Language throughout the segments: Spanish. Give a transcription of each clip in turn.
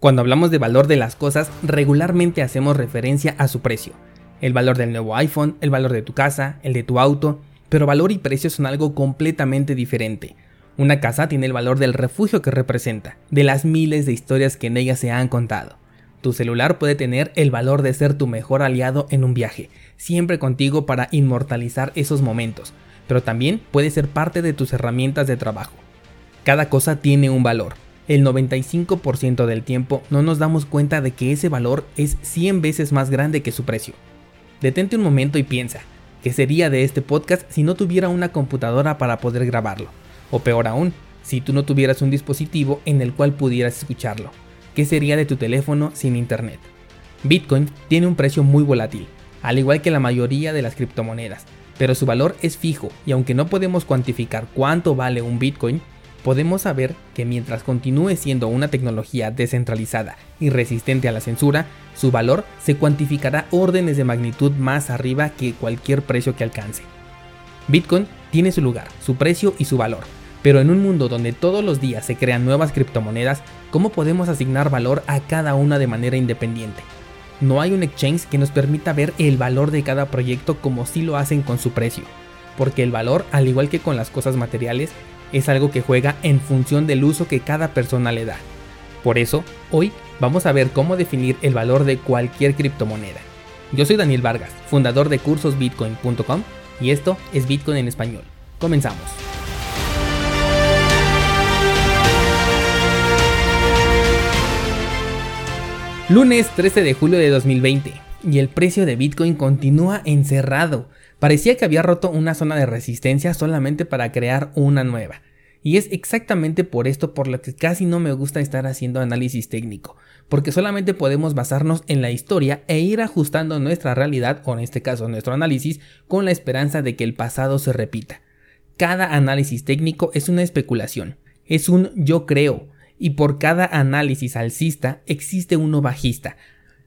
Cuando hablamos de valor de las cosas, regularmente hacemos referencia a su precio. El valor del nuevo iPhone, el valor de tu casa, el de tu auto, pero valor y precio son algo completamente diferente. Una casa tiene el valor del refugio que representa, de las miles de historias que en ella se han contado. Tu celular puede tener el valor de ser tu mejor aliado en un viaje, siempre contigo para inmortalizar esos momentos, pero también puede ser parte de tus herramientas de trabajo. Cada cosa tiene un valor, el 95% del tiempo no nos damos cuenta de que ese valor es 100 veces más grande que su precio. Detente un momento y piensa, ¿qué sería de este podcast si no tuviera una computadora para poder grabarlo? O peor aún, si tú no tuvieras un dispositivo en el cual pudieras escucharlo. ¿Qué sería de tu teléfono sin internet? Bitcoin tiene un precio muy volátil, al igual que la mayoría de las criptomonedas, pero su valor es fijo y aunque no podemos cuantificar cuánto vale un Bitcoin, podemos saber que mientras continúe siendo una tecnología descentralizada y resistente a la censura, su valor se cuantificará órdenes de magnitud más arriba que cualquier precio que alcance. Bitcoin tiene su lugar, su precio y su valor, pero en un mundo donde todos los días se crean nuevas criptomonedas, ¿cómo podemos asignar valor a cada una de manera independiente? No hay un exchange que nos permita ver el valor de cada proyecto como si lo hacen con su precio, porque el valor, al igual que con las cosas materiales, es algo que juega en función del uso que cada persona le da. Por eso, hoy vamos a ver cómo definir el valor de cualquier criptomoneda. Yo soy Daniel Vargas, fundador de cursosbitcoin.com y esto es Bitcoin en español. Comenzamos. Lunes 13 de julio de 2020 y el precio de Bitcoin continúa encerrado Parecía que había roto una zona de resistencia solamente para crear una nueva. Y es exactamente por esto por lo que casi no me gusta estar haciendo análisis técnico, porque solamente podemos basarnos en la historia e ir ajustando nuestra realidad, o en este caso nuestro análisis, con la esperanza de que el pasado se repita. Cada análisis técnico es una especulación, es un yo creo, y por cada análisis alcista existe uno bajista.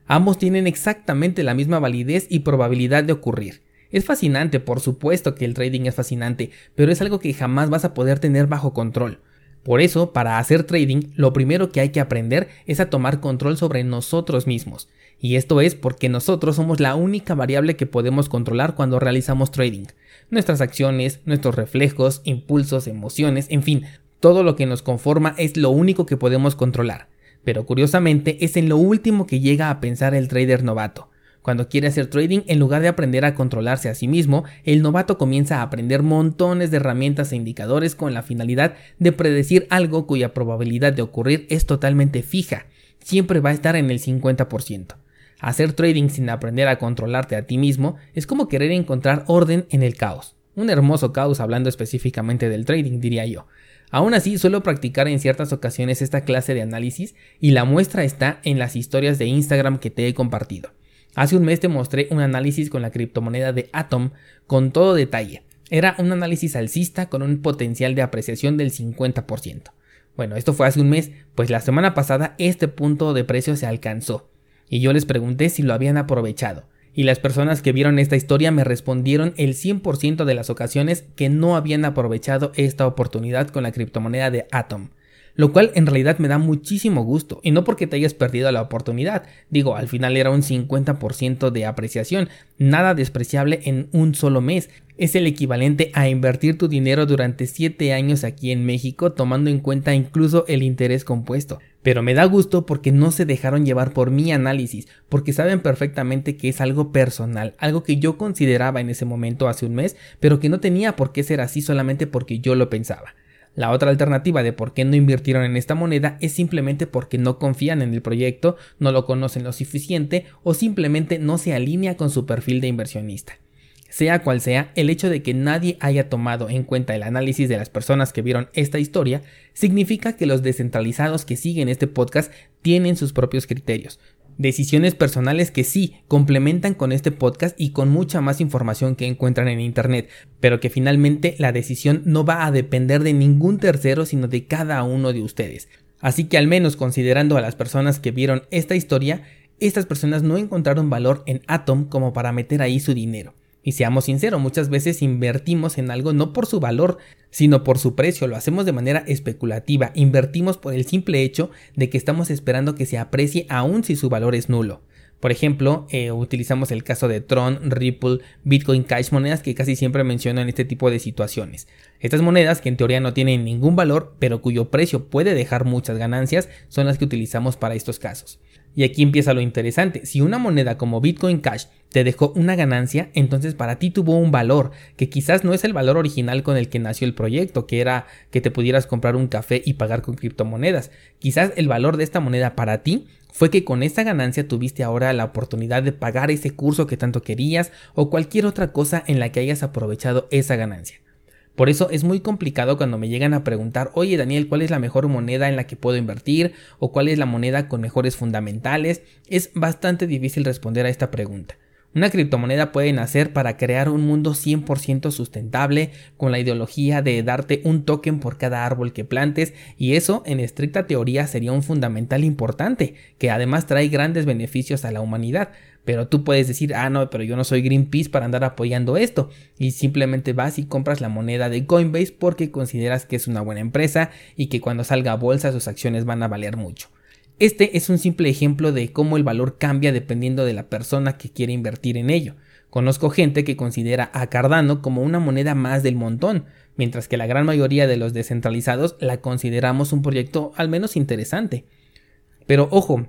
Ambos tienen exactamente la misma validez y probabilidad de ocurrir. Es fascinante, por supuesto que el trading es fascinante, pero es algo que jamás vas a poder tener bajo control. Por eso, para hacer trading, lo primero que hay que aprender es a tomar control sobre nosotros mismos. Y esto es porque nosotros somos la única variable que podemos controlar cuando realizamos trading. Nuestras acciones, nuestros reflejos, impulsos, emociones, en fin, todo lo que nos conforma es lo único que podemos controlar. Pero curiosamente es en lo último que llega a pensar el trader novato. Cuando quiere hacer trading, en lugar de aprender a controlarse a sí mismo, el novato comienza a aprender montones de herramientas e indicadores con la finalidad de predecir algo cuya probabilidad de ocurrir es totalmente fija, siempre va a estar en el 50%. Hacer trading sin aprender a controlarte a ti mismo es como querer encontrar orden en el caos. Un hermoso caos hablando específicamente del trading, diría yo. Aún así, suelo practicar en ciertas ocasiones esta clase de análisis y la muestra está en las historias de Instagram que te he compartido. Hace un mes te mostré un análisis con la criptomoneda de Atom con todo detalle. Era un análisis alcista con un potencial de apreciación del 50%. Bueno, esto fue hace un mes, pues la semana pasada este punto de precio se alcanzó. Y yo les pregunté si lo habían aprovechado. Y las personas que vieron esta historia me respondieron el 100% de las ocasiones que no habían aprovechado esta oportunidad con la criptomoneda de Atom lo cual en realidad me da muchísimo gusto, y no porque te hayas perdido la oportunidad, digo, al final era un 50% de apreciación, nada despreciable en un solo mes, es el equivalente a invertir tu dinero durante 7 años aquí en México tomando en cuenta incluso el interés compuesto. Pero me da gusto porque no se dejaron llevar por mi análisis, porque saben perfectamente que es algo personal, algo que yo consideraba en ese momento hace un mes, pero que no tenía por qué ser así solamente porque yo lo pensaba. La otra alternativa de por qué no invirtieron en esta moneda es simplemente porque no confían en el proyecto, no lo conocen lo suficiente o simplemente no se alinea con su perfil de inversionista. Sea cual sea, el hecho de que nadie haya tomado en cuenta el análisis de las personas que vieron esta historia significa que los descentralizados que siguen este podcast tienen sus propios criterios, Decisiones personales que sí complementan con este podcast y con mucha más información que encuentran en internet, pero que finalmente la decisión no va a depender de ningún tercero sino de cada uno de ustedes. Así que al menos considerando a las personas que vieron esta historia, estas personas no encontraron valor en Atom como para meter ahí su dinero. Y seamos sinceros, muchas veces invertimos en algo no por su valor, sino por su precio, lo hacemos de manera especulativa, invertimos por el simple hecho de que estamos esperando que se aprecie aun si su valor es nulo. Por ejemplo, eh, utilizamos el caso de Tron, Ripple, Bitcoin Cash, monedas que casi siempre menciono en este tipo de situaciones. Estas monedas, que en teoría no tienen ningún valor, pero cuyo precio puede dejar muchas ganancias, son las que utilizamos para estos casos. Y aquí empieza lo interesante. Si una moneda como Bitcoin Cash te dejó una ganancia, entonces para ti tuvo un valor, que quizás no es el valor original con el que nació el proyecto, que era que te pudieras comprar un café y pagar con criptomonedas. Quizás el valor de esta moneda para ti fue que con esta ganancia tuviste ahora la oportunidad de pagar ese curso que tanto querías o cualquier otra cosa en la que hayas aprovechado esa ganancia. Por eso es muy complicado cuando me llegan a preguntar, oye Daniel, ¿cuál es la mejor moneda en la que puedo invertir? ¿O cuál es la moneda con mejores fundamentales? Es bastante difícil responder a esta pregunta. Una criptomoneda puede nacer para crear un mundo 100% sustentable con la ideología de darte un token por cada árbol que plantes y eso en estricta teoría sería un fundamental importante que además trae grandes beneficios a la humanidad. Pero tú puedes decir, ah, no, pero yo no soy Greenpeace para andar apoyando esto. Y simplemente vas y compras la moneda de Coinbase porque consideras que es una buena empresa y que cuando salga a bolsa sus acciones van a valer mucho. Este es un simple ejemplo de cómo el valor cambia dependiendo de la persona que quiere invertir en ello. Conozco gente que considera a Cardano como una moneda más del montón, mientras que la gran mayoría de los descentralizados la consideramos un proyecto al menos interesante. Pero ojo,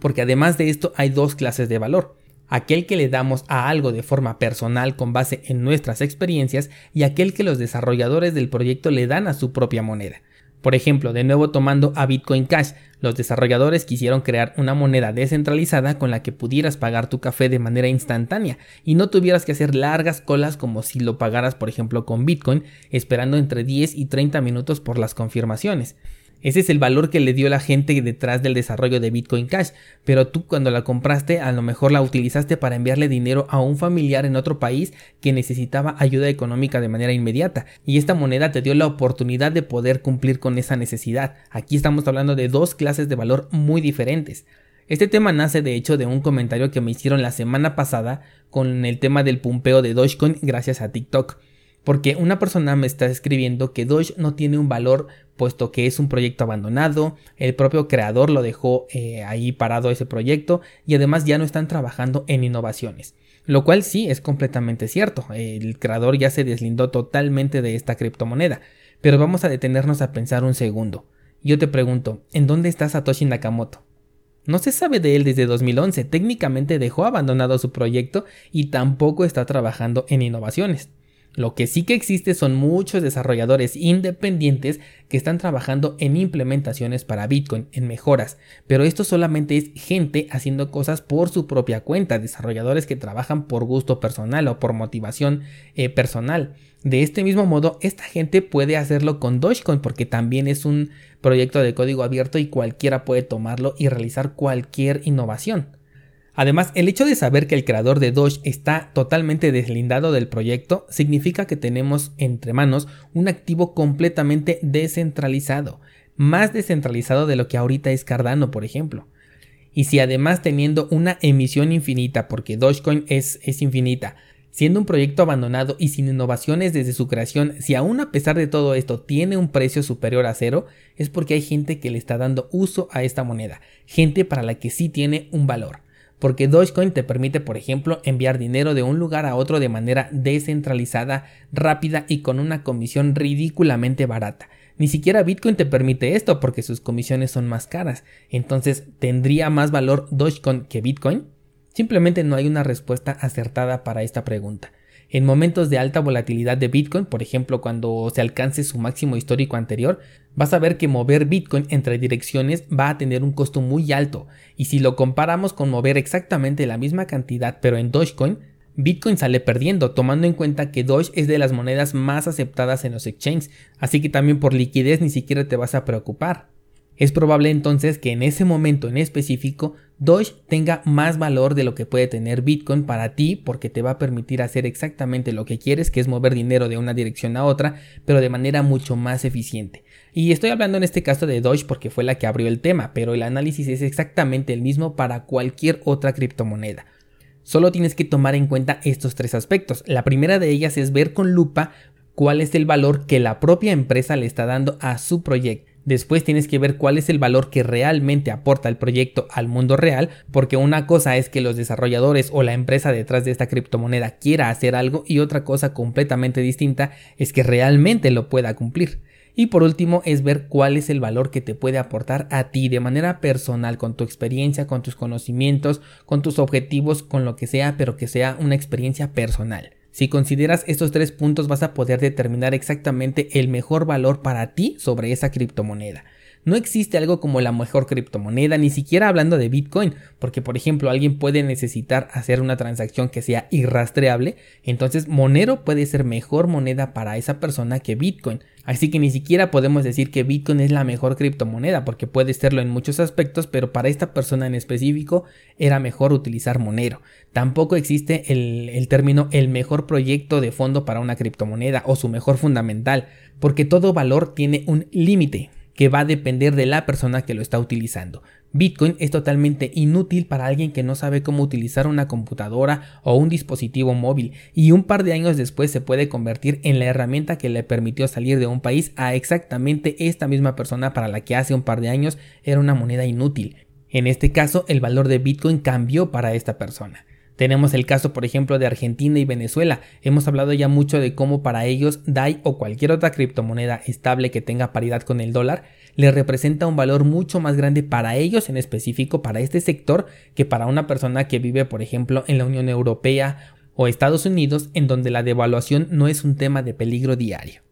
porque además de esto hay dos clases de valor. Aquel que le damos a algo de forma personal con base en nuestras experiencias y aquel que los desarrolladores del proyecto le dan a su propia moneda. Por ejemplo, de nuevo tomando a Bitcoin Cash, los desarrolladores quisieron crear una moneda descentralizada con la que pudieras pagar tu café de manera instantánea y no tuvieras que hacer largas colas como si lo pagaras por ejemplo con Bitcoin, esperando entre 10 y 30 minutos por las confirmaciones. Ese es el valor que le dio la gente detrás del desarrollo de Bitcoin Cash, pero tú cuando la compraste a lo mejor la utilizaste para enviarle dinero a un familiar en otro país que necesitaba ayuda económica de manera inmediata y esta moneda te dio la oportunidad de poder cumplir con esa necesidad. Aquí estamos hablando de dos clases de valor muy diferentes. Este tema nace de hecho de un comentario que me hicieron la semana pasada con el tema del pumpeo de Dogecoin gracias a TikTok. Porque una persona me está escribiendo que Doge no tiene un valor puesto que es un proyecto abandonado, el propio creador lo dejó eh, ahí parado ese proyecto y además ya no están trabajando en innovaciones. Lo cual sí es completamente cierto, el creador ya se deslindó totalmente de esta criptomoneda. Pero vamos a detenernos a pensar un segundo. Yo te pregunto, ¿en dónde está Satoshi Nakamoto? No se sabe de él desde 2011, técnicamente dejó abandonado su proyecto y tampoco está trabajando en innovaciones. Lo que sí que existe son muchos desarrolladores independientes que están trabajando en implementaciones para Bitcoin, en mejoras, pero esto solamente es gente haciendo cosas por su propia cuenta, desarrolladores que trabajan por gusto personal o por motivación eh, personal. De este mismo modo, esta gente puede hacerlo con Dogecoin porque también es un proyecto de código abierto y cualquiera puede tomarlo y realizar cualquier innovación. Además, el hecho de saber que el creador de Doge está totalmente deslindado del proyecto significa que tenemos entre manos un activo completamente descentralizado, más descentralizado de lo que ahorita es Cardano, por ejemplo. Y si además teniendo una emisión infinita, porque Dogecoin es, es infinita, siendo un proyecto abandonado y sin innovaciones desde su creación, si aún a pesar de todo esto tiene un precio superior a cero, es porque hay gente que le está dando uso a esta moneda, gente para la que sí tiene un valor porque Dogecoin te permite, por ejemplo, enviar dinero de un lugar a otro de manera descentralizada, rápida y con una comisión ridículamente barata. Ni siquiera Bitcoin te permite esto porque sus comisiones son más caras. Entonces, ¿tendría más valor Dogecoin que Bitcoin? Simplemente no hay una respuesta acertada para esta pregunta. En momentos de alta volatilidad de Bitcoin, por ejemplo cuando se alcance su máximo histórico anterior, vas a ver que mover Bitcoin entre direcciones va a tener un costo muy alto y si lo comparamos con mover exactamente la misma cantidad pero en Dogecoin, Bitcoin sale perdiendo, tomando en cuenta que Doge es de las monedas más aceptadas en los exchanges, así que también por liquidez ni siquiera te vas a preocupar. Es probable entonces que en ese momento en específico Doge tenga más valor de lo que puede tener Bitcoin para ti porque te va a permitir hacer exactamente lo que quieres, que es mover dinero de una dirección a otra, pero de manera mucho más eficiente. Y estoy hablando en este caso de Doge porque fue la que abrió el tema, pero el análisis es exactamente el mismo para cualquier otra criptomoneda. Solo tienes que tomar en cuenta estos tres aspectos. La primera de ellas es ver con lupa cuál es el valor que la propia empresa le está dando a su proyecto. Después tienes que ver cuál es el valor que realmente aporta el proyecto al mundo real, porque una cosa es que los desarrolladores o la empresa detrás de esta criptomoneda quiera hacer algo y otra cosa completamente distinta es que realmente lo pueda cumplir. Y por último es ver cuál es el valor que te puede aportar a ti de manera personal, con tu experiencia, con tus conocimientos, con tus objetivos, con lo que sea, pero que sea una experiencia personal. Si consideras estos tres puntos vas a poder determinar exactamente el mejor valor para ti sobre esa criptomoneda. No existe algo como la mejor criptomoneda, ni siquiera hablando de Bitcoin, porque por ejemplo alguien puede necesitar hacer una transacción que sea irrastreable, entonces Monero puede ser mejor moneda para esa persona que Bitcoin. Así que ni siquiera podemos decir que Bitcoin es la mejor criptomoneda, porque puede serlo en muchos aspectos, pero para esta persona en específico era mejor utilizar Monero. Tampoco existe el, el término el mejor proyecto de fondo para una criptomoneda o su mejor fundamental, porque todo valor tiene un límite que va a depender de la persona que lo está utilizando. Bitcoin es totalmente inútil para alguien que no sabe cómo utilizar una computadora o un dispositivo móvil y un par de años después se puede convertir en la herramienta que le permitió salir de un país a exactamente esta misma persona para la que hace un par de años era una moneda inútil. En este caso el valor de Bitcoin cambió para esta persona. Tenemos el caso, por ejemplo, de Argentina y Venezuela. Hemos hablado ya mucho de cómo para ellos DAI o cualquier otra criptomoneda estable que tenga paridad con el dólar le representa un valor mucho más grande para ellos en específico, para este sector, que para una persona que vive, por ejemplo, en la Unión Europea o Estados Unidos, en donde la devaluación no es un tema de peligro diario.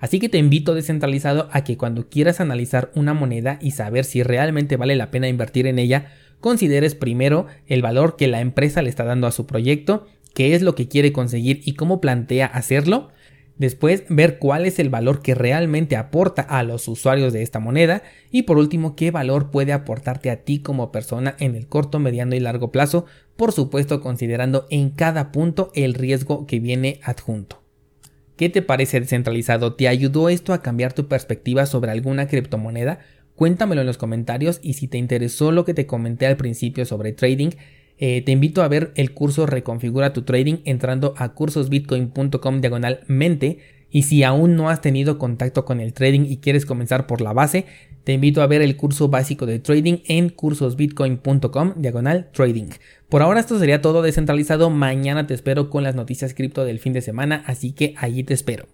Así que te invito descentralizado a que cuando quieras analizar una moneda y saber si realmente vale la pena invertir en ella, consideres primero el valor que la empresa le está dando a su proyecto, qué es lo que quiere conseguir y cómo plantea hacerlo. Después, ver cuál es el valor que realmente aporta a los usuarios de esta moneda. Y por último, qué valor puede aportarte a ti como persona en el corto, mediano y largo plazo. Por supuesto, considerando en cada punto el riesgo que viene adjunto. ¿Qué te parece descentralizado? ¿Te ayudó esto a cambiar tu perspectiva sobre alguna criptomoneda? Cuéntamelo en los comentarios y si te interesó lo que te comenté al principio sobre trading, eh, te invito a ver el curso Reconfigura tu Trading entrando a cursosbitcoin.com diagonalmente. Y si aún no has tenido contacto con el trading y quieres comenzar por la base, te invito a ver el curso básico de trading en cursosbitcoin.com diagonal trading. Por ahora esto sería todo descentralizado. Mañana te espero con las noticias cripto del fin de semana, así que allí te espero.